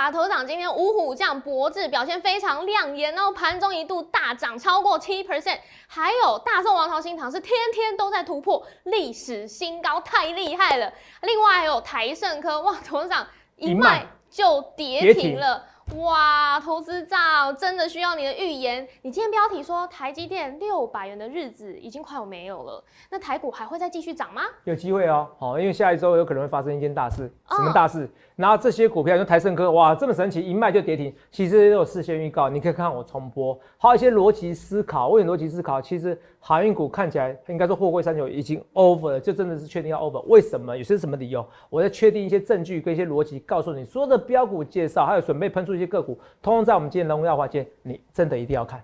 哇，头长今天五虎将博智表现非常亮眼哦，盘中一度大涨超过七 percent，还有大宋王朝新塘是天天都在突破历史新高，太厉害了。另外还有台盛科，哇，头长一卖就跌停了。哇，投资长真的需要你的预言。你今天标题说台积电六百元的日子已经快要没有了，那台股还会再继续涨吗？有机会哦，好，因为下一周有可能会发生一件大事，什么大事？然后这些股票，像台盛科，哇，这么神奇，一卖就跌停，其实也有事先预告，你可以看我重播，还有一些逻辑思考。为什么逻辑思考？其实航运股看起来应该说货柜三九已经 over 了，就真的是确定要 over。为什么？有些什么理由？我在确定一些证据跟一些逻辑，告诉你所有的标股介绍，还有准备喷出一些个股，通通在我们今天龙耀华间，你真的一定要看。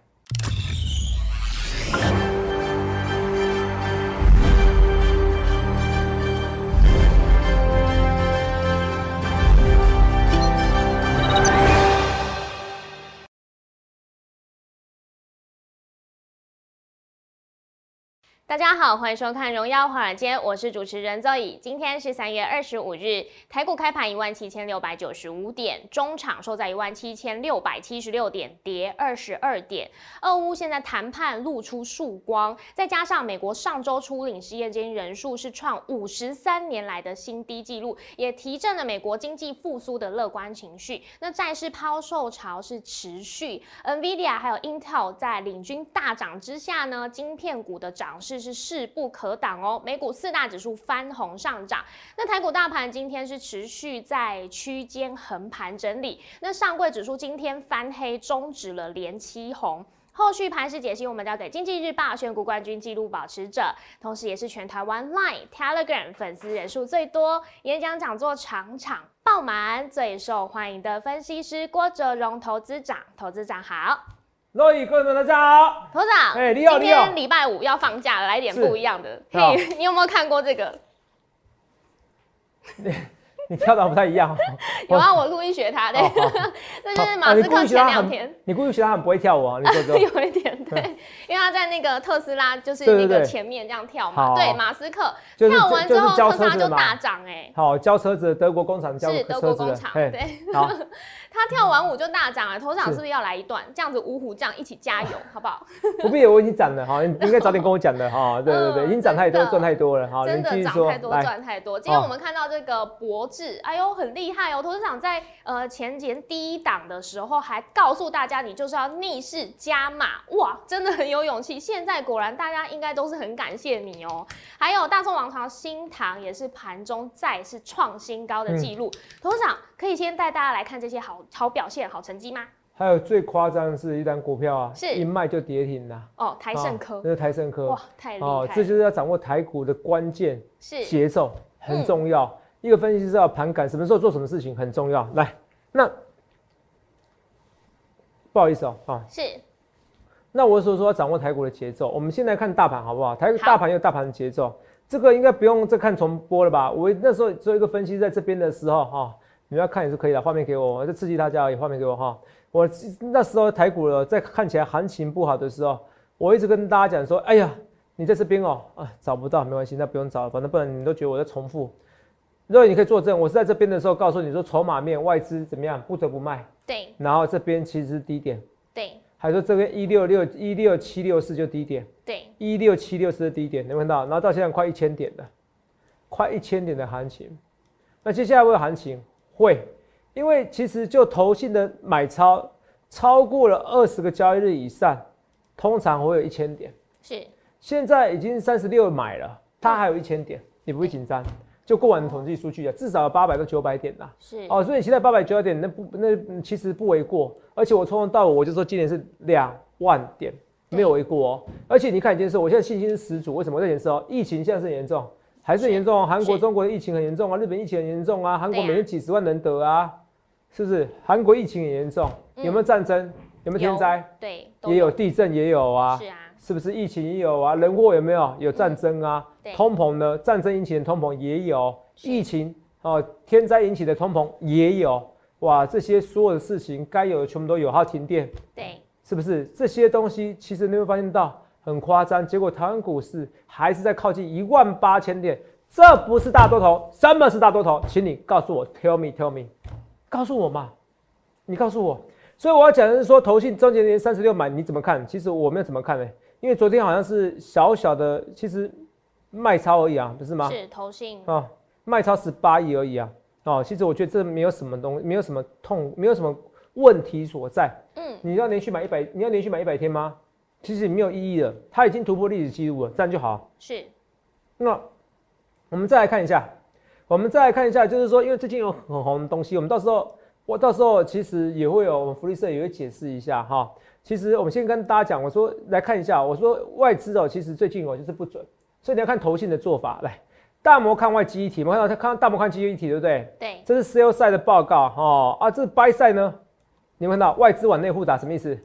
大家好，欢迎收看《荣耀华尔街》，我是主持人周乙。今天是三月二十五日，台股开盘一万七千六百九十五点，中场收在一万七千六百七十六点，跌二十二点。俄乌现在谈判露出曙光，再加上美国上周初领失业金人数是创五十三年来的新低纪录，也提振了美国经济复苏的乐观情绪。那债市抛售潮是持续，NVIDIA 还有 Intel 在领军大涨之下呢，晶片股的涨势。是势不可挡哦，美股四大指数翻红上涨，那台股大盘今天是持续在区间横盘整理，那上柜指数今天翻黑，终止了连七红。后续盘势解析，我们交给经济日报选股冠军纪录保持者，同时也是全台湾 Line、Telegram 粉丝人数最多、演讲讲座场场爆满、最受欢迎的分析师郭哲荣投资长，投资长好。各位观众大家好，头长，哎，你好，你好。今天礼拜五要放假了，来点不一样的。嘿，你有没有看过这个？你跳的不太一样，有啊，我。故意学他的，这就是马斯克前两天，你故意学他很不会跳舞啊？你说说，有一点对，因为他在那个特斯拉就是那个前面这样跳嘛，对，马斯克跳完之后特斯拉就大涨哎，好，交车子德国工厂交是德国工厂，对，好，他跳完舞就大涨了，头场是。不是要来一段？这样子五虎将一起加油 好不好？不必，我已经涨了哈，你应该早点跟我讲的哈，对对对，已经涨太多赚太多了哈，真的涨太多赚太多。今天我们看到这个博。智，哎呦，很厉害哦！投资长在呃前前第一档的。时候还告诉大家，你就是要逆势加码，哇，真的。很有勇气。现在果然大家应该都是很感谢你哦。还有大宋王朝新塘也是盘中再次创新高的。记录。投资长可以先带大家来看这些好好表现、好成绩吗？还有最夸张的是一单股票啊，是一卖就跌停了。哦，台盛科，这是台盛科，哇，太厉害！哦，这就是要掌握台股的关键是节奏，很重要。一个分析师要盘感，什么时候做什么事情很重要。来，那不好意思哦，啊，是。那我所说要掌握台股的节奏，我们现在看大盘好不好？台大盘有大盘的节奏，这个应该不用再看重播了吧？我那时候做一个分析，在这边的时候哈，你要看也是可以的，画面给我，我再刺激大家，而已画面给我哈。我那时候台股了，在看起来行情不好的时候，我一直跟大家讲说，哎呀，你在这边哦，啊，找不到没关系，那不用找了，反正不然你都觉得我在重复。所以你可以作证，我是在这边的时候告诉你说，筹码面外资怎么样，不得不卖。对。然后这边其实是低点。对。还说这边一六六一六七六四就低点。对。一六七六四的低点，能看到？然后到现在快一千点了，快一千点的行情。那接下来会有行情？会，因为其实就投信的买超超过了二十个交易日以上，通常会有一千点。是。现在已经三十六买了，它还有一千点，你不会紧张？就过完统计数据啊，至少有八百到九百点啦。是哦，所以期待八百九百点，那不那其实不为过。而且我从头到尾我就说今年是两万点，没有为过哦。而且你看一件事，我现在信心是十足。为什么这件事哦？疫情现在是严重，还是严重哦？韩国、中国的疫情很严重啊，日本疫情很严重啊，韩国每天几十万人得啊，是不是？韩国疫情很严重，有没有战争？有没有天灾？对，也有地震，也有啊。是啊。是不是疫情也有啊？人祸有没有？有战争啊？通膨呢？战争引起的通膨也有，疫情哦，天灾引起的通膨也有。哇，这些所有的事情该有的全部都有。还有停电，对，是不是这些东西？其实你会发现到很夸张，结果台湾股市还是在靠近一万八千点，这不是大多头，什么是大多头？请你告诉我，Tell me，Tell me，告诉我嘛。你告诉我。所以我要讲的是说，投信周杰伦三十六买，你怎么看？其实我没有怎么看呢，因为昨天好像是小小的，其实卖超而已啊，不是吗？是投信啊，卖超十八亿而已啊。哦，其实我觉得这没有什么东，没有什么痛，没有什么问题所在。嗯，你要连续买一百，你要连续买一百天吗？其实没有意义了，它已经突破历史记录了，这样就好。是。那我们再来看一下，我们再来看一下，就是说，因为最近有很红的东西，我们到时候。我到时候其实也会有，我们福利社也会解释一下哈。其实我们先跟大家讲，我说来看一下，我说外资哦，其实最近哦就是不准，所以你要看投信的做法。来，大摩看外基一体，我们看到他看大摩看基一体，对不对？对。这是 sell side 的报告哈啊，这是 buy side 呢？你们看到外资往内互打什么意思？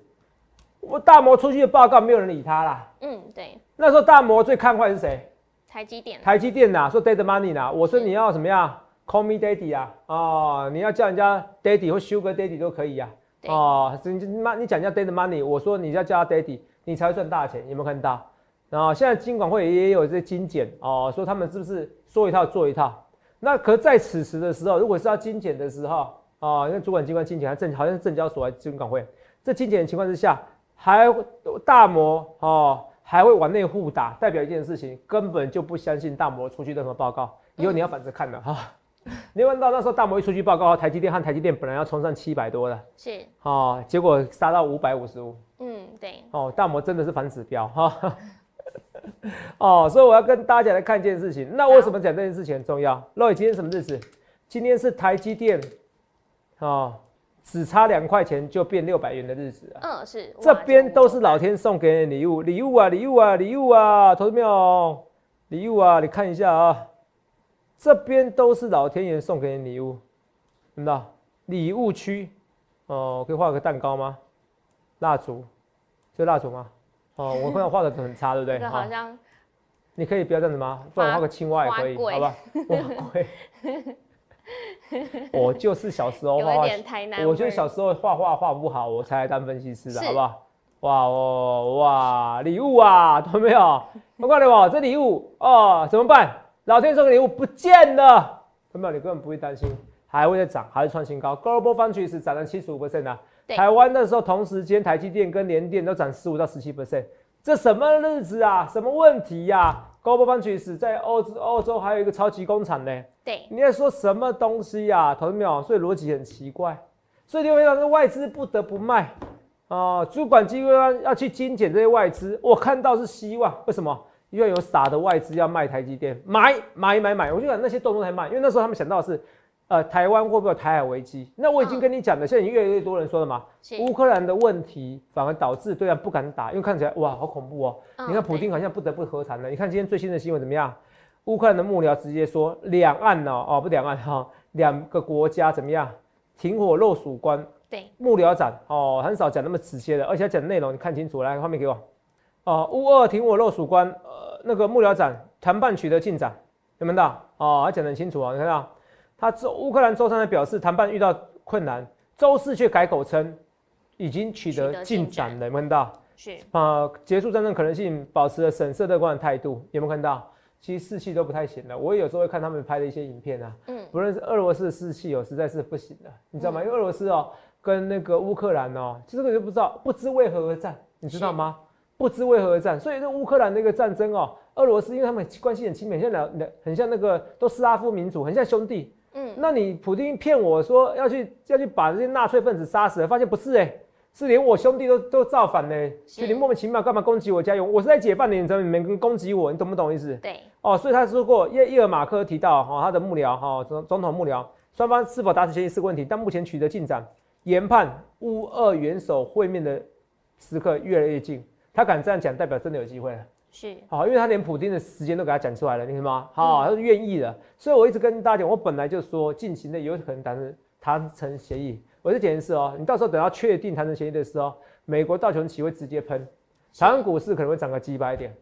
我大摩出去的报告没有人理他啦。嗯，对。那时候大摩最看坏是谁？台积电。台积电呐，说 dead money 呐，我说你要怎么样？Call me daddy 啊，哦，你要叫人家 daddy 或 sugar daddy 都可以呀，哦，你妈你讲叫 daddy money，我说你要叫他 daddy，你才会赚大钱，有没有看到？然后现在金管会也有这些精简哦，说他们是不是说一套做一套？那可在此时的时候，如果是要精简的时候啊，因为主管机关精简，还证好像是证交所还是金管会，这精简的情况之下，还大摩哦还会往内互打，代表一件事情，根本就不相信大摩出去任何报告，以后你要反着看的哈。你问到那时候大摩一出去报告，台积电和台积电本来要冲上七百多的，是哦，结果杀到五百五十五。嗯，对。哦，大摩真的是反指标哈。哦，所以我要跟大家来看一件事情。那为什么讲这件事情很重要？洛伊，今天什么日子？今天是台积电哦，只差两块钱就变六百元的日子啊。嗯，是。这边都是老天送给你的礼物，礼物啊，礼物啊，礼物啊，投资没有？礼物啊，你看一下啊。这边都是老天爷送给你礼物，看到礼物区哦，可以画个蛋糕吗？蜡烛，这蜡烛吗？哦，我看到画的很差，对不对？好像你可以不要这样子吗？不然画个青蛙也可以，好吧？哇，贵！我就是小时候画画，我就是小时候画画画不好，我才来当分析师的，好不好？哇哦哇，礼物啊，懂没有？我告诉你这礼物哦，怎么办？老天送的礼物不见了，有没有？你根本不会担心，还会再涨，还会创新高。Global Foundry 是涨了七十五 percent 啊，台湾那时候同时间台积电跟联电都涨十五到十七 percent，这什么日子啊？什么问题呀？Global Foundry 是在欧洲，欧洲还有一个超级工厂呢。对，你在说什么东西呀？同志们？所以逻辑很奇怪，所以你会看到外资不得不卖啊，主管机关要去精简这些外资，我看到是希望，为什么？因为有傻的外资要卖台积电，买买买买，我就讲那些动作才卖，因为那时候他们想到的是，呃，台湾会不会有台海危机？那我已经跟你讲了，现在越来越多人说了嘛，乌克兰的问题反而导致对岸不敢打，因为看起来哇，好恐怖哦。你看普京好像不得不和谈了。你看今天最新的新闻怎么样？乌克兰的幕僚直接说，两岸呢，哦不，两岸哈，两个国家怎么样？停火落曙光。对，幕僚长哦，很少讲那么直接的，而且讲的内容你看清楚，来画面给我。哦，乌二停火落曙光，呃，那个幕僚长谈判取得进展，有没有到？哦，他讲得很清楚啊，你看到，他周乌克兰周三的表示谈判遇到困难，周四却改口称已经取得进展了，有没有看到？是啊，结束战争可能性，保持了审慎乐观的态度，有没有看到？其实士气都不太行了，我也有时候会看他们拍的一些影片啊，嗯，不论是俄罗斯的士气哦，实在是不行了，你知道吗？因为俄罗斯哦跟那个乌克兰哦，这个就不知道不知为何而战，你知道吗？不知为何而战，所以这乌克兰那个战争哦，俄罗斯因为他们关系很亲密，很像两两很像那个都斯拉夫民族，很像兄弟。嗯，那你普京骗我说要去要去把这些纳粹分子杀死了，发现不是哎，是连我兄弟都都造反呢，就你莫名其妙干嘛攻击我家园？我是在解放你，你怎么你们攻击我？你懂不懂意思？对，哦，所以他说过叶叶尔马克提到哈，他的幕僚哈总总统幕僚双方是否达成协议是个问题，但目前取得进展，研判乌俄元首会面的时刻越来越近。他敢这样讲，代表真的有机会了。是，好，因为他连普京的时间都给他讲出来了，你看吗？好，他是愿意的。所以我一直跟大家讲，我本来就说进行的有可能达成谈成协议。我是解释哦，你到时候等到确定谈成协议的时候，美国道琼斯会直接喷，台湾股市可能会涨个几百点。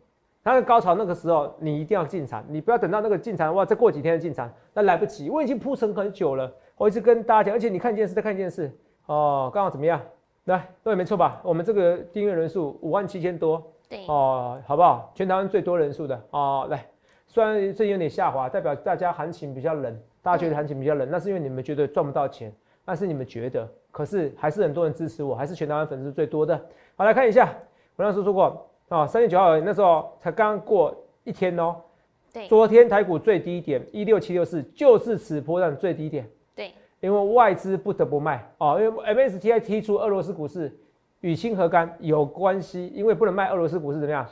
它的高潮那个时候，你一定要进场，你不要等到那个进场哇，再过几天进场，那来不及。我已经铺陈很久了，我一直跟大家讲，而且你看一件事，再看一件事，哦，刚好怎么样？来，对，没错吧？我们这个订阅人数五万七千多，对哦，好不好？全台湾最多人数的哦。来，虽然最近有点下滑，代表大家行情比较冷，大家觉得行情比较冷，那是因为你们觉得赚不到钱，那是你们觉得可。是还是很多人支持我，还是全台湾粉丝最多的。好，来看一下，我那时候说过啊，三月九号那时候才刚过一天哦。对，昨天台股最低点一六七六四，就是此波段最低点。对，因为外资不得不卖哦，因为 MSTI 剔出俄罗斯股市与氢核苷有关系，因为不能卖俄罗斯股市怎么样？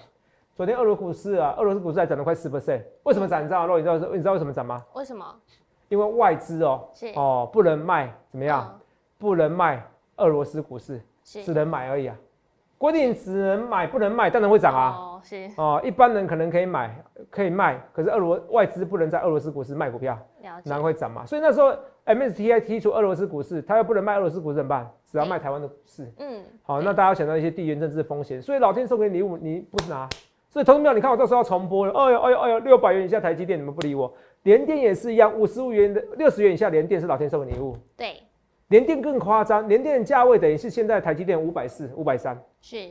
昨天俄罗斯股市啊，俄罗斯股市还涨了快十 percent，为什么涨？你知道肉？你知道你知道为什么涨吗？为什么？因为外资哦，哦，不能卖怎么样？嗯不能卖俄罗斯股市，是只能买而已啊。规定只能买不能卖，当然会涨啊。哦，是哦，一般人可能可以买可以卖，可是俄罗外资不能在俄罗斯股市卖股票，了解难，会涨嘛。所以那时候 MSTI 踢出俄罗斯股市，他又不能卖俄罗斯股市怎么办？只要卖台湾的股市。嗯，好，那大家要想到一些地缘政治风险，所以老天送给你礼物你不拿，所以投资票你看我到时候要重播了，哎呦哎呦哎呦，六百元以下台积电你们不理我，联电也是一样，五十五元的六十元以下联电是老天送的礼物，对，联电更夸张，联电的价位等于是现在台积电五百四、五百三，是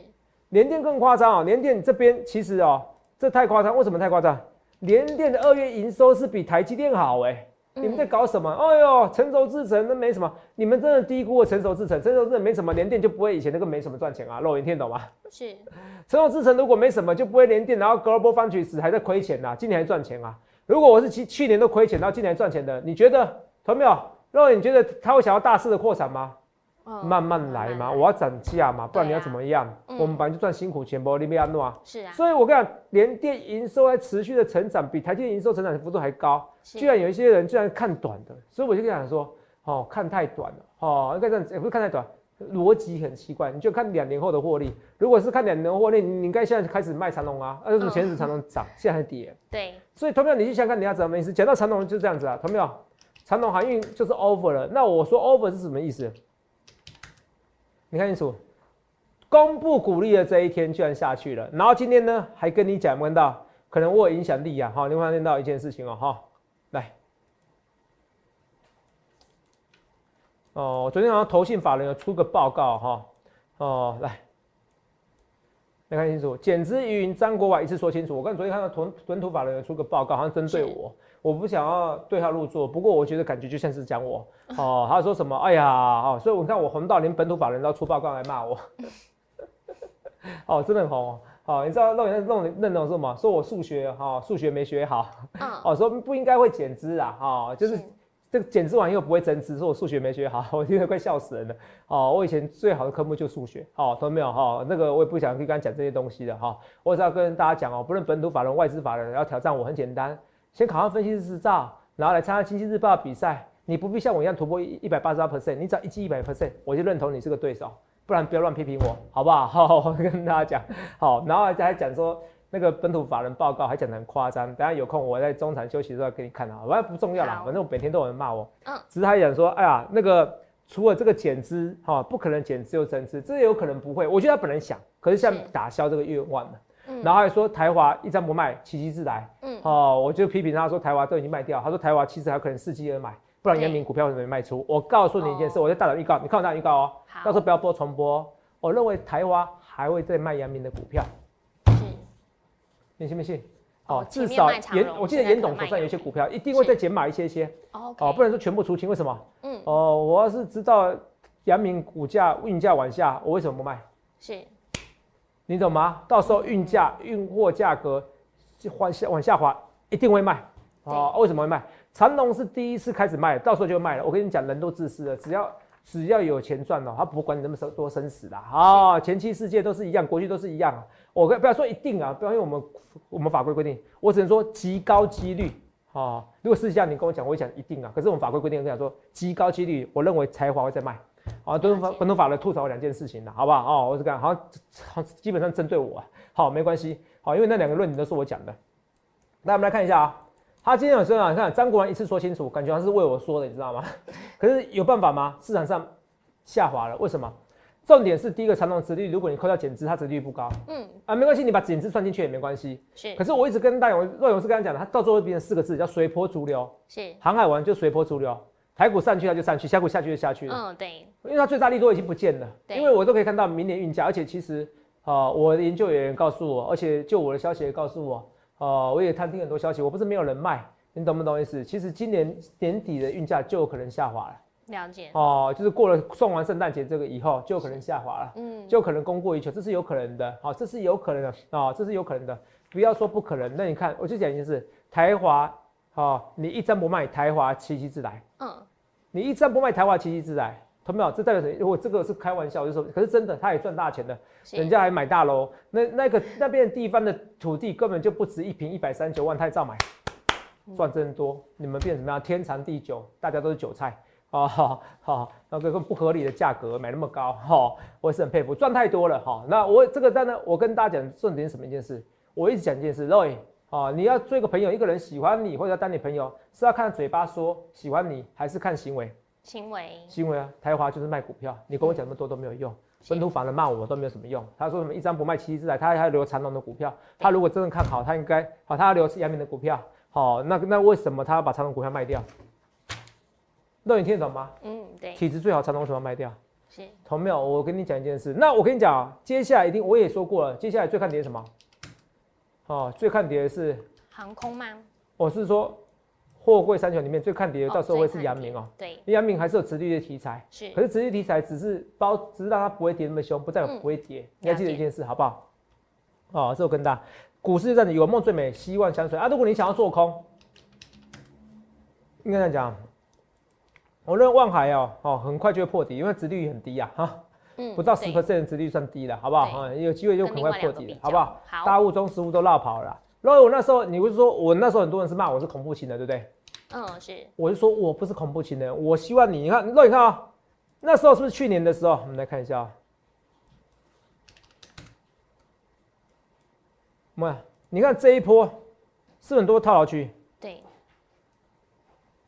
联电更夸张啊，联电这边其实哦，这太夸张，为什么太夸张？联电的二月营收是比台积电好哎、你们在搞什么？哎呦，成熟制程那没什么，你们真的低估了成熟制程，成熟制程没什么，联电就不会以前那个没什么赚钱啊，肉眼听懂吗？是，成熟制程如果没什么，就不会连电，然后 Global Foundries 还在亏钱呐、今年还赚钱啊。如果我是去去年都亏钱，然后今年还赚钱的，你觉得，同没有？肉眼你觉得他会想要大肆的扩产吗？嗯慢慢来嘛，我要涨价嘛，不然你要怎么样？嗯我们本来就赚辛苦钱，不利比安诺啊。是啊，所以我跟你讲，联电营收在持续的成长，比台积电营收成长的幅度还高。是居然有一些人居然看短的，所以我就跟你讲说，哦，看太短了，哦，应该这样，也不是看太短，逻辑很奇怪。你就看两年后的获利，如果是看两年后获利，你你应该现在开始卖长龙啊，啊，为什么前日长龙涨，现在还跌？对，所以同样你去想想看你要怎么意思？讲到长龙就是这样子啊，同没有？长龙航运就是 over 了。那我说 over 是什么意思？你看清楚，公布鼓励的这一天居然下去了，然后今天呢还跟你讲，有没有看到？可能我有影响力啊，哈，你发现到一件事情哦，哈，来，哦，昨天好像投信法人有出个报告哈，哦，来。没看清楚，减资云张国伟一次说清楚。我刚昨天看到屯屯土法人有出个报告，好像针对我，我不想要对号入座，不过我觉得感觉就像是讲我 哦，他说什么？哎呀，哦，所以我看我红到连本土法人都要出报告来骂我，哦，真的很红哦。哦，你知道弄人弄那种什么？说我数学哈、数学没学好，嗯，哦，说不应该会减资啊，哈、就是是这个减资完又不会增资，说我数学没学好，我听得快笑死人了。哦，我以前最好的科目就数学，哦，懂没有？哈、那个我也不想去跟他讲这些东西的哈、我只要跟大家讲哦，不论本土法人、外资法人要挑战我很简单，先考上分析师执照，然后来参加经济日报比赛，你不必像我一样突破一一百八十八 percent，你只要一记一百 percent，我就认同你是个对手，不然不要乱批评我，好不好？好，我跟大家讲，好，然后还讲说。那个本土法人报告还讲得很夸张，等下有空我在中场休息的时候给你看啊，反正不重要啦，反正我每天都有人骂我，嗯只是他讲说，哎呀，那个除了这个减资，哈、不可能减资又增资，这也有可能不会，我觉得他本人想，可是像是打消这个愿望了，嗯然后还说台华一张不卖，奇迹自来，嗯，哦，我就批评他说台华都已经卖掉，他说台华其实还有可能伺机而买，不然对阳明股票为什么没卖出？我告诉你一件事，哦我在大胆预告，你看我大胆预告哦，好，到时候不要播重播哦，我认为台华还会再卖阳明的股票。是你信不信？哦哦，至少严，我记得严董手上有一些股票，一定会再减码一些些哦，不能说全部出清。为什么？嗯，哦，我要是知道阳明股价运价往下，我为什么不卖？是你懂吗？到时候运价、运货价格就往下往下滑，一定会卖。哦，为什么会卖？长隆是第一次开始卖，到时候就卖了。我跟你讲，人都自私的，只要只要有钱赚哦，他不管你那么生多生死啦。啊、前期世界都是一样，国际都是一样啊。我跟不要说一定啊，不要因为我们我们法规规定，我只能说极高几率。哦，如果私下你跟我讲，我会讲一定啊。可是我们法规规定跟你讲说极高几率，我认为才华会在卖。啊，都是法本土法来吐槽两件事情了，好不好？哦，我是讲好像好基本上针对我啊，好没关系，好，因为那两个论点都是我讲的。那我们来看一下啊，他今天有说啊，你看张国荣一次说清楚，感觉他是为我说的，你知道吗？可是有办法吗？市场上下滑了，为什么？重点是第一个长龙殖利率，如果你扣掉减资，它殖利率不高嗯啊，没关系，你把减资算进去也没关系。是可是我一直跟大勇、若勇是跟他讲的，他到最后会变成四个字，叫随波逐流。是航海王就随波逐流，台股上去它就上去，下股下去就下去了。嗯对因为它最大力度已经不见了，对因为我都可以看到明年运价，而且其实呃，我的研究员告诉我，而且就我的消息也告诉我，呃，我也探听很多消息，我不是没有人卖，你懂不懂意思？其实今年年底的运价就有可能下滑了，了解，哦，就是过了送完圣诞节这个以后，就有可能下滑了，嗯，就可能供过于求，这是有可能的，好、这是有可能的，啊、这是有可能的，不要说不可能。那你看，我就讲一件事，台华，哦，你一张不卖，台华奇迹自来，嗯，你一张不卖，台华奇迹自来，同没有？这代表什么？如果这个是开玩笑，我就说，可是真的，他也赚大钱的，人家还买大楼，那那个那边地方的土地根本就不值一平一百三十九万，他也照买，赚真多。你们变什么样？天长地久，大家都是韭菜。哦，好，好，那个不合理的价格买那么高，哈、我也是很佩服，赚太多了，哈、那我这个当然，我跟大家讲重点什么一件事，我一直讲一件事，Roy，啊，你要做一个朋友，一个人喜欢你或者要当你朋友，是要看嘴巴说喜欢你，还是看行为？行为，行为啊，台华就是卖股票，你跟我讲那么多都没有用，本土法人骂我都没有什么用。他说什么一张不卖，奇迹自来，他还要留长隆的股票。他如果真的看好，他应该好，他要留阳明的股票。好，那那为什么他要把长隆股票卖掉？那你听得懂吗？嗯，对，体质最好，长隆为什么卖掉？是，同没有？我跟你讲一件事，那我跟你讲啊，接下来一定我也说过了，接下来最看跌是什么？哦，最看跌的是，航空吗？我是说货柜三雄里面最看跌的，哦到时候会是阳明哦。对，阳明还是有殖利率的题材，是可，是殖利率题材只是包，只是让它不会跌那么凶，不代表嗯不会跌。你要记得一件事，好不好？哦，这我跟大家，股市就这样子，有梦最美，希望相随啊。如果你想要做空，应该这样讲，我认为望海哦，哦，很快就会破底，因为殖利率很低呀、哈，嗯不到十对 percent 的殖率算低了，好不好？对啊，有机会就很快破底了，好不好？好大物中实物都落跑了啦。然后我那时候，你不是说我那时候很多人是骂我是恐怖型的，对不对？嗯，是，我是说我不是恐怖情人，我希望你，你看，那你看啊、那时候是不是去年的时候？我们来看一下啊、我们你看这一波是很多套牢区，对，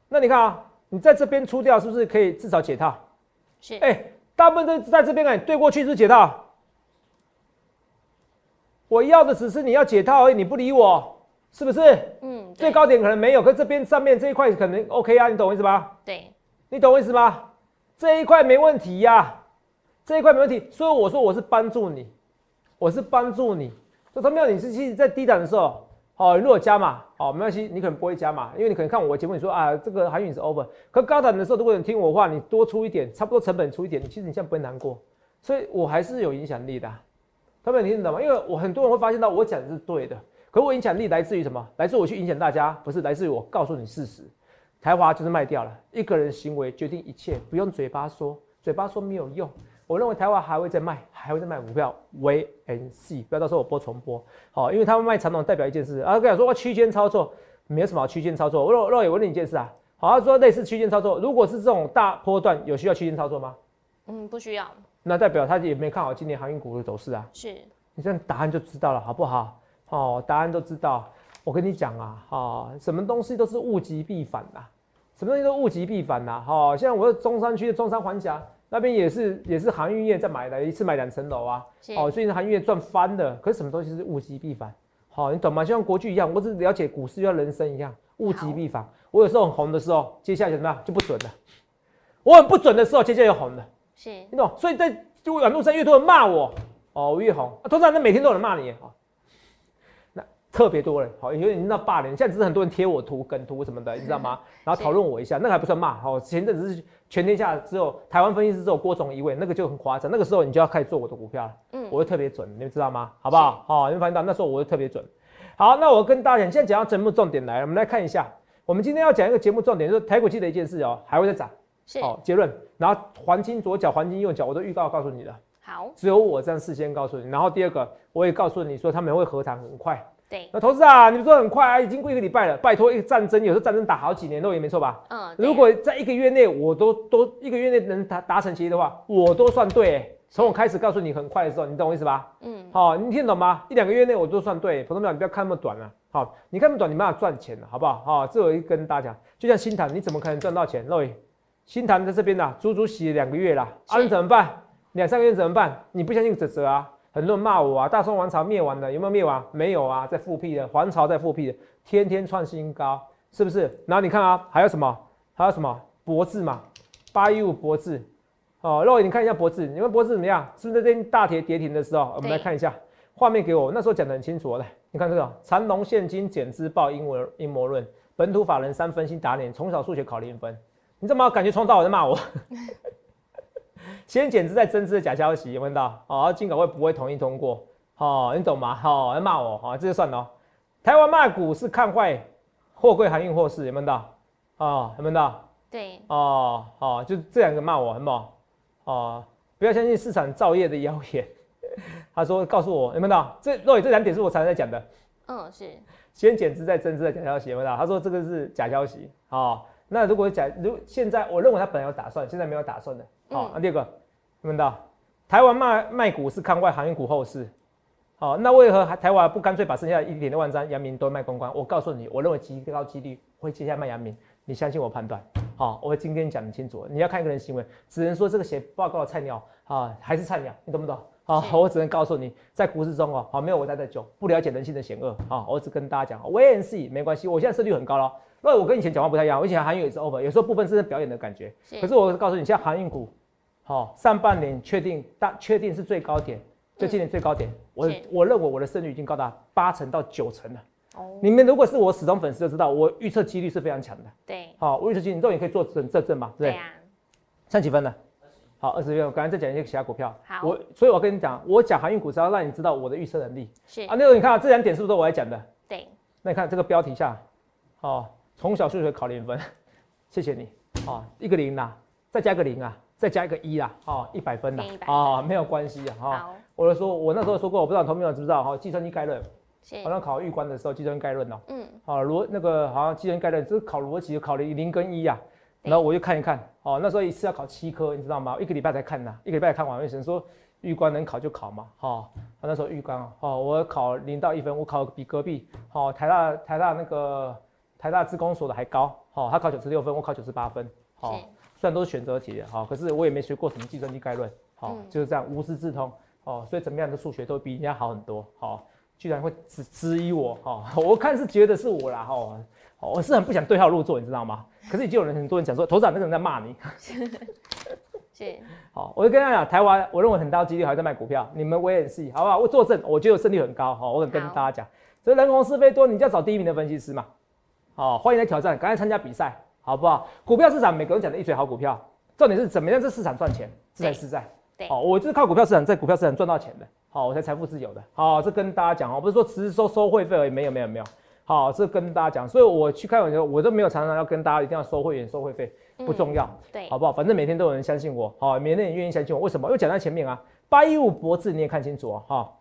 那你看啊，你在这边出掉，是不是可以至少解套？是，哎、大部分都在这边哎、对过去是解套？我要的只是你要解套而已，你不理我，是不是？嗯，对，最高点可能没有，可是这边上面这一块可能 OK 啊，你懂我意思吧？对，你懂我意思吗？这一块没问题呀、这一块没问题。所以我说我是帮助你，我是帮助你。就他没有你是其实在低档的时候，哦，如果加码，哦，没关系，你可能不会加码，因为你可能看我的节目，你说啊，这个韩语是 over。可高档的时候，如果你听我话，你多出一点，差不多成本出一点，其实你现在不会难过。所以我还是有影响力的、啊。他们你听得懂吗？因为我很多人会发现到我讲的是对的，可我影响力来自于什么？来自于我去影响大家，不是来自于我告诉你事实。台华就是卖掉了，一个人行为决定一切，不用嘴巴说，嘴巴说没有用。我认为台华还会再卖，还会再卖股票 see，不要到时候我播重播。好，因为他们卖长龙代表一件事，啊，跟你说我区间操作，没有什么好区间操作。我若若也问你一件事啊，好，他说类似区间操作，如果是这种大波段，有需要区间操作吗？嗯，不需要，那代表他也没看好今年航运股的走势啊。是，你这样答案就知道了，好不好？哦，答案都知道。我跟你讲啊，哦，什么东西都是物极必反的、什么东西都物极必反呐、哦，像我在中山区的中山环峡那边也是也是航运业在买的，一次买两层楼啊。哦，最近航运业赚翻了。可是什么东西是物极必反？好、你懂吗？就像国剧一样，我只了解股市就像人生一样，物极必反。我有时候很红的时候，接下来怎么样就不准了；我很不准的时候，接下来又红了。是，你懂？所以在就网络上越多人骂我，哦，我越红。啊、通常那每天都有人骂你，哦，那特别多人，好、有点那霸凌。现在只是很多人贴我图、梗图什么的，你知道吗？然后讨论我一下，那个还不算骂。好、前阵子是全天下只有台湾分析师只有郭总一位，那个就很夸张。那个时候你就要开始做我的股票了，嗯，我会特别准，你们知道吗？好不好？好、你们发现到那时候我会特别准。好，那我跟大家讲，现在讲到节目重点来了，我们来看一下。我们今天要讲一个节目重点，就是台股记得一件事哦，还会再涨。是，好、结论。然后黄金左脚、黄金右脚，我都预告告诉你了。好，只有我这样事先告诉你。然后第二个，我也告诉你说他们会和谈很快。对，那投资啊，你们说很快啊，已经过一个礼拜了，拜托，一个战争有时候战争打好几年都也没错吧？嗯，如果在一个月内我都都一个月内能达达成协议的话，我都算对、欸。从我开始告诉你很快的时候，你懂我意思吧？嗯，好、你听得懂吗？一两个月内我都算对，普通票你不要看那么短啊。好，你看那么短，你没办法赚钱了，好不好？好、这我一跟大家讲，就像新塘，你怎么可能赚到钱？肉新塘在这边呐、足足洗了两个月啦，啊，是你怎么办？两三个月怎么办？你不相信泽泽啊？很多人骂我啊，大宋王朝灭亡了，有没有灭亡？没有啊，在复辟的，皇朝在复辟的，天天创新高，是不是？然后你看啊，还有什么？还有什么？博智嘛，八一五博智，哦，肉你看一下博智，你们博智怎么样？是不是那天大跌跌停的时候？我们来看一下画面给我，那时候讲得很清楚来，你看这个长隆现金减资报阴谋阴谋论，本土法人三分心打脸，从小数学考零分。你怎么感觉从头到尾在骂我？先减资再增资的假消息，有问到？哦，金管会不会同意通过？哦，你懂吗？哦，要骂我，哦，这就算了。台湾骂股是看坏货柜航运货市，有没有到？哦，有没有到？对，哦，哦，就这两个骂我，很猛。哦，不要相信市场造业的谣言。他说告诉我，有没有到？这若雨这两点是我常常在讲的。嗯，是。先减资再增资的假消息，有没有到？他说这个是假消息。哦，那如果假如现在我认为他本来有打算，现在没有打算的。好，那第二个，有没有到？台湾卖卖股是看外航运股后市。好，那为何台湾不干脆把剩下一点六万张阳明都卖光光？我告诉你，我认为极高几率会接下来卖阳明，你相信我判断。好，我今天讲的清楚。你要看一个人行为，只能说这个写报告的菜鸟啊，还是菜鸟，你懂不懂？好，我只能告诉你，在股市中哦，好，没有我待的久，不了解人性的险恶。好，我只跟大家讲，wait and see，没关系，我现在胜率很高了。因为我跟以前讲话不太一样，我以前航运也是 over，有时候部分是表演的感觉。可是我告诉你，现在航运股，好，上半年确定大确定是最高点。就今年最高点，我我认为我的胜率已经高达八成到九成了。哦，你们如果是我始终粉丝，就知道我预测几率是非常强的。对，好，我预测几率，你都也可以做证证证嘛，对不对？剩几分了？好，二十分。我刚才再讲一些其他股票。好，我所以，我跟你讲，我讲航运股是要让你知道我的预测能力。是啊，那个你看啊这两点是不是都我来讲的？对。那你看这个标题下，哦，从小数学考零分，谢谢你。哦，一个零呐，再加个零啊。再加一个一啦，哦，一百分啦，啊，没有关系啊，哈。我就说，我那时候说过，我不知道同学们知不知道哈，计算机概论，好像考预官的时候，计算机概论哦，嗯，好逻那个好像计算机概论，就是考逻辑，考了零跟一呀，然后我就看一看，哦，那时候一次要考七科，你知道吗？一个礼拜才看呐，一个礼拜看完，为什么说预官能考就考嘛，哈，那时候预官哦，我考零到一分，我考比隔壁，好，台大台大那个台大自工所的还高，好，他考九十六分，我考九十八分，好。虽然都是选择题的，好，可是我也没学过什么计算机概论，好，就是这样无师自通，哦，所以怎么样的数学都比人家好很多，好，居然会质质疑我，哈，我看是觉得是我啦，哈，我是很不想对号入座，你知道吗？可是已经有人很多人讲说，头长那个人在骂你，是，好，我就跟他讲，台湾我认为很大几率还在卖股票，你们我也是，好不好？我作证，我觉得胜率很高，好，我跟大家讲，所以人红是非多，你就要找第一名的分析师嘛，好，欢迎来挑战，赶快参加比赛。好不好？股票市场每个人讲的一嘴好股票，重点是怎么样在市场赚钱，自在自在。对，好，我就是靠股票市场在股票市场赚到钱的，好，我才财富自由的。好，这跟大家讲哦，不是说只是收收会费而已，没有没有没有。好，这跟大家讲，所以我去开玩笑，我都没有常常要跟大家一定要收会员收会费，不重要。对，好不好？反正每天都有人相信我，好，每天也愿意相信我。为什么？因为讲在前面啊，八一五脖子你也看清楚哦，哈，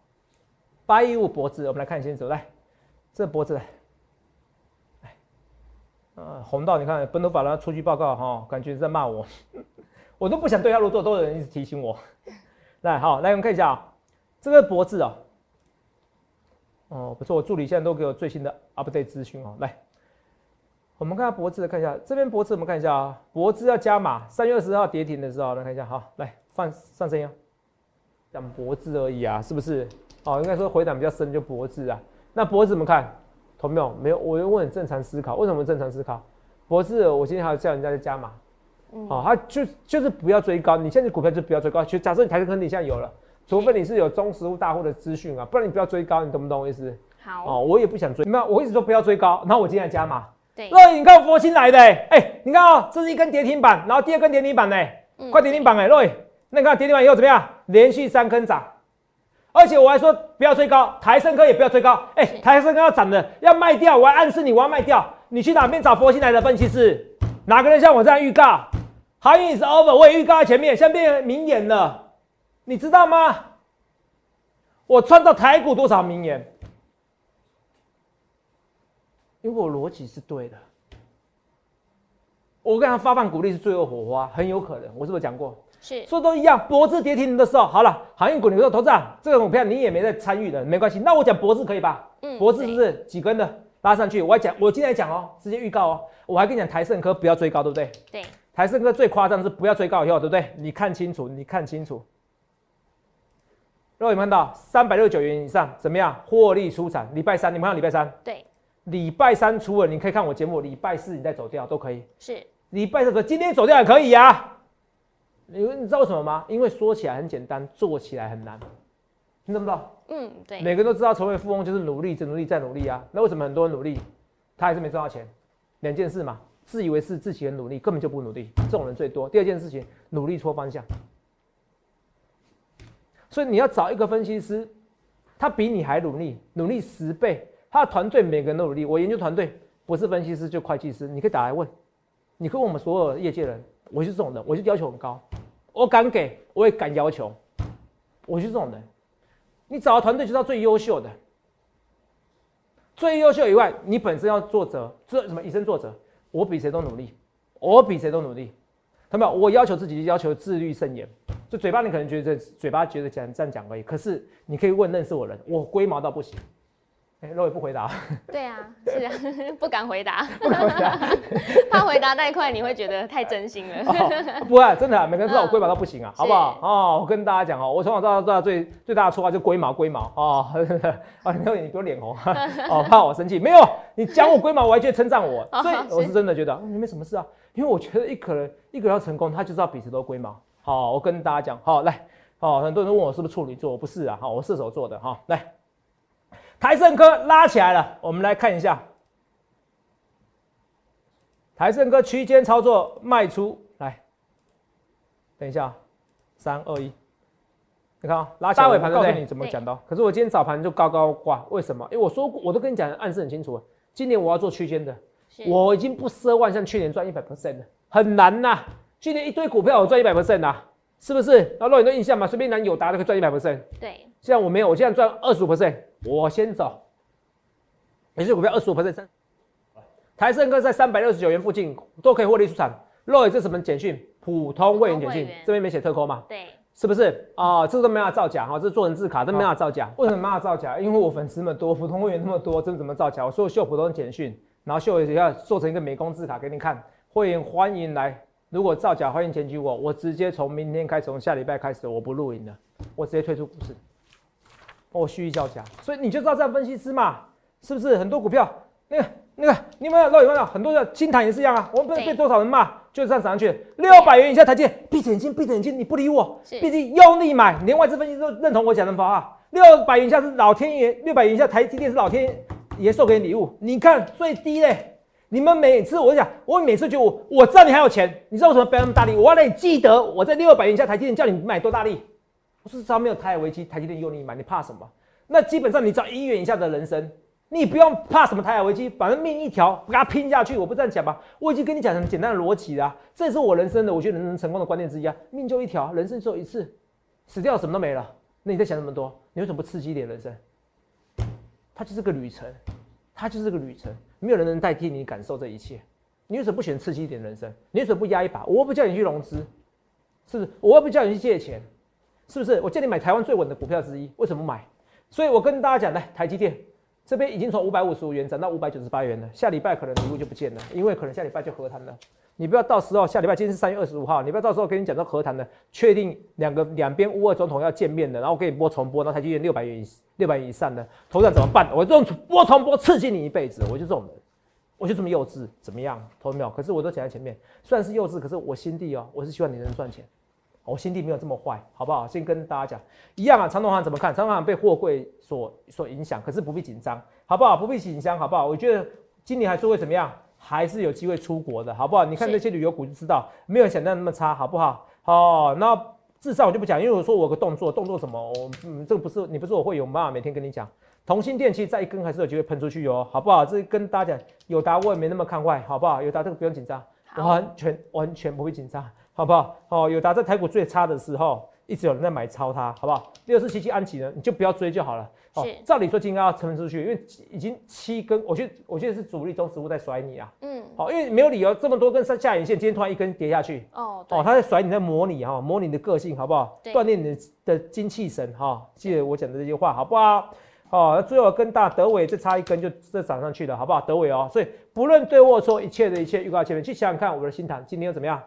八一五脖子，我们来看清楚，来，这脖子。呃，红到你看，本土法拉出具报告哈，感觉在骂我，我都不想对号入座，都有人一直提醒我。来，好，来我们看一下啊，这个脖子啊，哦，不错，我助理现在都给我最新的 update 资讯哦。来，我们看下脖子，看一下这边脖子，我们看一下啊，脖子要加码，三月二十号跌停的时候，来看一下，好，来放上声音，讲脖子而已啊，是不是？哦，应该说回档比较深就脖子啊，那脖子怎么看？同没有？没有，我问正常思考，为什么正常思考？博士，我今天还要叫人家在加码，哦，他就就是不要追高，你现在股票就不要追高。就假设你台积坑底下有了，除非你是有中实物大户的资讯啊，不然你不要追高，你懂不懂我意思？好，哦，我也不想追，没有，我一直说不要追高，然后我今天加码。对，乐你看佛心来的，哎，你看啊，这是一根跌停板，然后第二根跌停板呢，快跌停板哎，乐那你看跌停板以后怎么样？连续三根涨。而且我还说不要追高，台升科也不要追高。哎，台升科要涨的，要卖掉，我还暗示你我要卖掉。你去哪边找佛心来的分析师？哪个人像我这样预告？航运是 over，我也预告在前面，现在变名言了，你知道吗？我创造台股多少名言？因为我逻辑是对的。我跟他发放鼓励是最后火花，很有可能。我是不是讲过？是说都一样，脖子跌停的时候，好了，航运股你说投资啊，这个股票你也没在参与的，没关系。那我讲脖子可以吧？嗯，脖子是不是几根的拉上去？我还讲，我今天讲哦，直接预告哦，我还跟你讲台盛科不要追高，对不对？对，台盛科最夸张的是不要追高以后，对不对？你看清楚，你看清楚。各位看到三百六十九元以上怎么样？获利出场，礼拜三你们看礼拜三？对，礼拜三出了，你可以看我节目，礼拜四你再走掉都可以。是，礼拜四走，今天走掉也可以呀。你你知道为什么吗？因为说起来很简单，做起来很难，你懂不懂？嗯，对。每个人都知道成为富翁就是努力，再努力，再努力啊。那为什么很多人努力，他还是没赚到钱？两件事嘛，自以为是自己很努力，根本就不努力，这种人最多。第二件事情，努力错方向。所以你要找一个分析师，他比你还努力，努力十倍，他的团队每个人都努力。我研究团队不是分析师就会计师，你可以打来问，你可以问我们所有业界人，我是这种人，我就要求很高，我敢给，我也敢要求，我是这种人。你找到团队就是要最优秀的，最优秀以外，你本身要作则，做什么以身作则。我比谁都努力，我比谁都努力，看到没有？我要求自己，要求自律甚严。就嘴巴你可能觉得嘴巴觉得讲这样讲而已，可是你可以问认识我人，我龟毛到不行。哎，肉也不回答。对啊，是啊，不敢回答，不敢回答，怕回答太快你会觉得太真心了。不会，真的，啊每个人知道我龟毛到不行啊，好不好？哦，我跟大家讲哦，我从小到大最最大的错话就龟毛龟毛哦。啊，你你不要脸红哦，怕我生气？没有，你讲我龟毛，我还觉得称赞我，所以我是真的觉得你没什么事啊，因为我觉得一个人一个人要成功，他就是要彼此都龟毛。好，我跟大家讲，好来，好，很多人问我是不是处女座，我不是啊，好，我射手座的哈，来，台盛科拉起来了，我们来看一下，台盛科区间操作卖出，来，等一下，三二一，你看啊，拉起来尾盘告诉你怎么讲的，可是我今天早盘就高高挂，为什么？因为我说过，我都跟你讲，暗示很清楚，今年我要做区间的，我已经不奢望像去年赚一百 percent 了，很难呐。去年一堆股票我赚一百 percent 啊，是不是？那若你的印象嘛，随便拿有达都可以赚一百 percent。对，现在我没有，我现在赚二十五 percent，我先走。有些股票二十五 percent，台盛哥在三百六十九元附近都可以获利出场。若伟这什么简讯？普通会员简讯，这边没写特扣吗？对，是不是啊？这都没法造假哈，这做人字卡都没法造假。为什么没法造假？因为我粉丝那么多，普通会员那么多，这怎么造假？我说秀普通简讯，然后秀一下做成一个美工字卡给你看，会员欢迎来。如果造假，欢迎检举我，我直接从明天开始，从下礼拜开始，我不录影了，我直接退出股市。我蓄意造假，所以你就知道这样分析师嘛，是不是？很多股票，那个那个，你们老有没有很多的金坛也是一样啊？我们被被多少人骂，就是这样上去，六百元以下台阶，闭着眼睛，闭着眼睛，你不理我，毕竟用力买，连外资分析师都认同我讲的话，六百元以下是老天爷，六百元以下台积电是老天爷送给你礼物，你看最低嘞。你们每次我讲，我每次就我我知道你还有钱，你知道为什么不要那么大力？我要让你记得我在六百元以下台积电叫你买多大力。我说只要没有台海危机，台积电用力买，你怕什么？那基本上你只要一元以下的人生，你不用怕什么台海危机，反正命一条，给他拼下去。我不这样讲吧？我已经跟你讲很简单的逻辑了，这也是我人生的，我觉得人生成功的关键之一啊。命就一条，人生只有一次，死掉什么都没了。那你在想那么多？你为什么不刺激一点人生？它就是个旅程，它就是个旅程。没有人能代替你感受这一切，你为什么不选刺激一点人生？你为什么不压一把？我又不叫你去融资，是不是？我又不叫你去借钱，是不是？我叫你买台湾最稳的股票之一，为什么买？所以我跟大家讲，来台积电这边已经从五百五十五元涨到五百九十八元了，下礼拜可能礼物就不见了，因为可能下礼拜就和谈了。你不要到时候下礼拜，今天是三月二十五号，你不要到时候跟你讲到和谈的，确定两个两边乌二总统要见面的，然后给你播重播，然后台积电六百元以六百元以上的头涨怎么办？我这种播重播刺激你一辈子，我就这种人，我就这么幼稚，怎么样？投没有？可是我都讲在前面，虽然是幼稚，可是我心地哦，我是希望你能赚钱，我心地没有这么坏，好不好？先跟大家讲，一样啊，长隆行怎么看？长隆行被货柜所所影响，可是不必紧张，好不好？不必紧张，好不好？我觉得今年还是会怎么样？还是有机会出国的，好不好？你看那些旅游股就知道，没有想象那么差，好不好？哦，那至少我就不讲，因为我说我有个动作，动作什么？我嗯，这个不是你不是我会有办法每天跟你讲。同心电器再一根还是有机会喷出去哟，好不好？这跟大家讲，友达我也没那么看坏，好不好？友达这个不用紧张，完全完全不会紧张，好不好？哦，友达在台股最差的时候，一直有人在买超它，好不好？六四七七安琪呢，你就不要追就好了。照理说，今天要撑出去，因为已经七根，我觉得我觉得是主力中实物在甩你啊。嗯，好，因为没有理由这么多根上下影线，今天突然一根跌下去。哦，哦，他在甩你，在模拟哈，模拟你的个性，好不好？锻炼你的精气神哈。记得我讲的这句话，好不好？好，最后跟大德伟再差一根就再涨上去了，好不好？德伟哦，所以不论对或错，一切的一切预告前面，去想想看，我们的新塘今天又怎么样？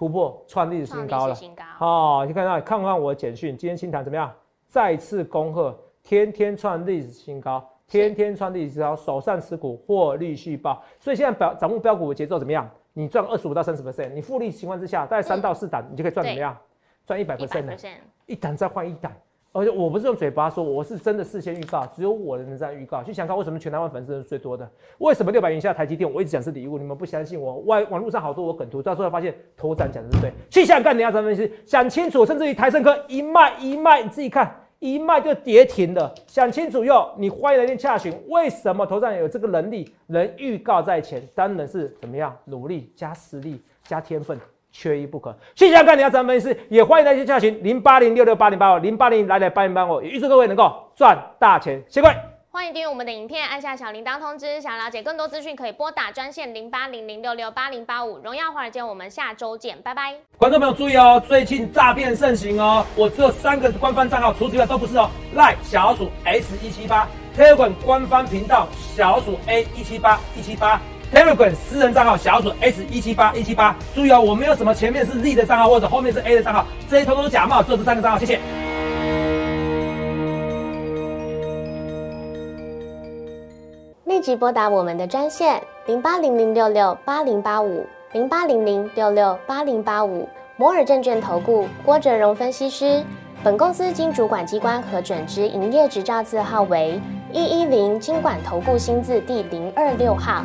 突破创历史新高了。新高。好，你看到看看我的简讯，今天新塘怎么样？再次恭贺。天天创历史新高，天天创历史新高，手上持股获利续报，所以现在标涨目标股的节奏怎么样？你赚二十五到三十 percent，你复利情况之下，大概三到四档，你就可以赚怎么样？赚一百 percent 的，一档再换一档，而且我不是用嘴巴说，我是真的事先预告，只有我的人在预告。去想看为什么全台湾粉丝是最多的？为什么六百元以下台积电？我一直讲是礼物，你们不相信我。外网络上好多我梗图，到时候发现头展讲的是对。去想看，你要怎么分析？想清楚，甚至于台盛科一卖一卖，你自己看一卖就跌停了。想清楚哟，你欢迎来电洽询。为什么头展有这个能力，能预告在前？当然是怎么样，努力加实力加天分。缺一不可。谢谢看你要怎么分析，也欢迎大家加群零八零六六八零八五零八零来来八零八五，也预祝各位能够赚大钱。谢谢。欢迎订阅我们的影片，按下小铃铛通知。想了解更多资讯，可以拨打专线零八零零六六八零八五。荣耀华尔街，我们下周见，拜拜。观众朋友注意哦，最近诈骗盛行哦，我只有三个官方账号，除此之外都不是哦。赖小鼠 S 一七八，Telegram 官方频道小鼠 A 一七八一七八。Telegram 私人账号小鼠 S 一七八一七八，注意哦，我没有什么前面是 Z 的账号或者后面是 A 的账号，这些通通假冒，只有这三个账号，谢谢。立即拨打我们的专线零八零零六六八零八五零八零零六六八零八五摩尔证券投顾郭哲荣分析师，本公司经主管机关核准之营业执照字号为一一零金管投顾新字第零二六号。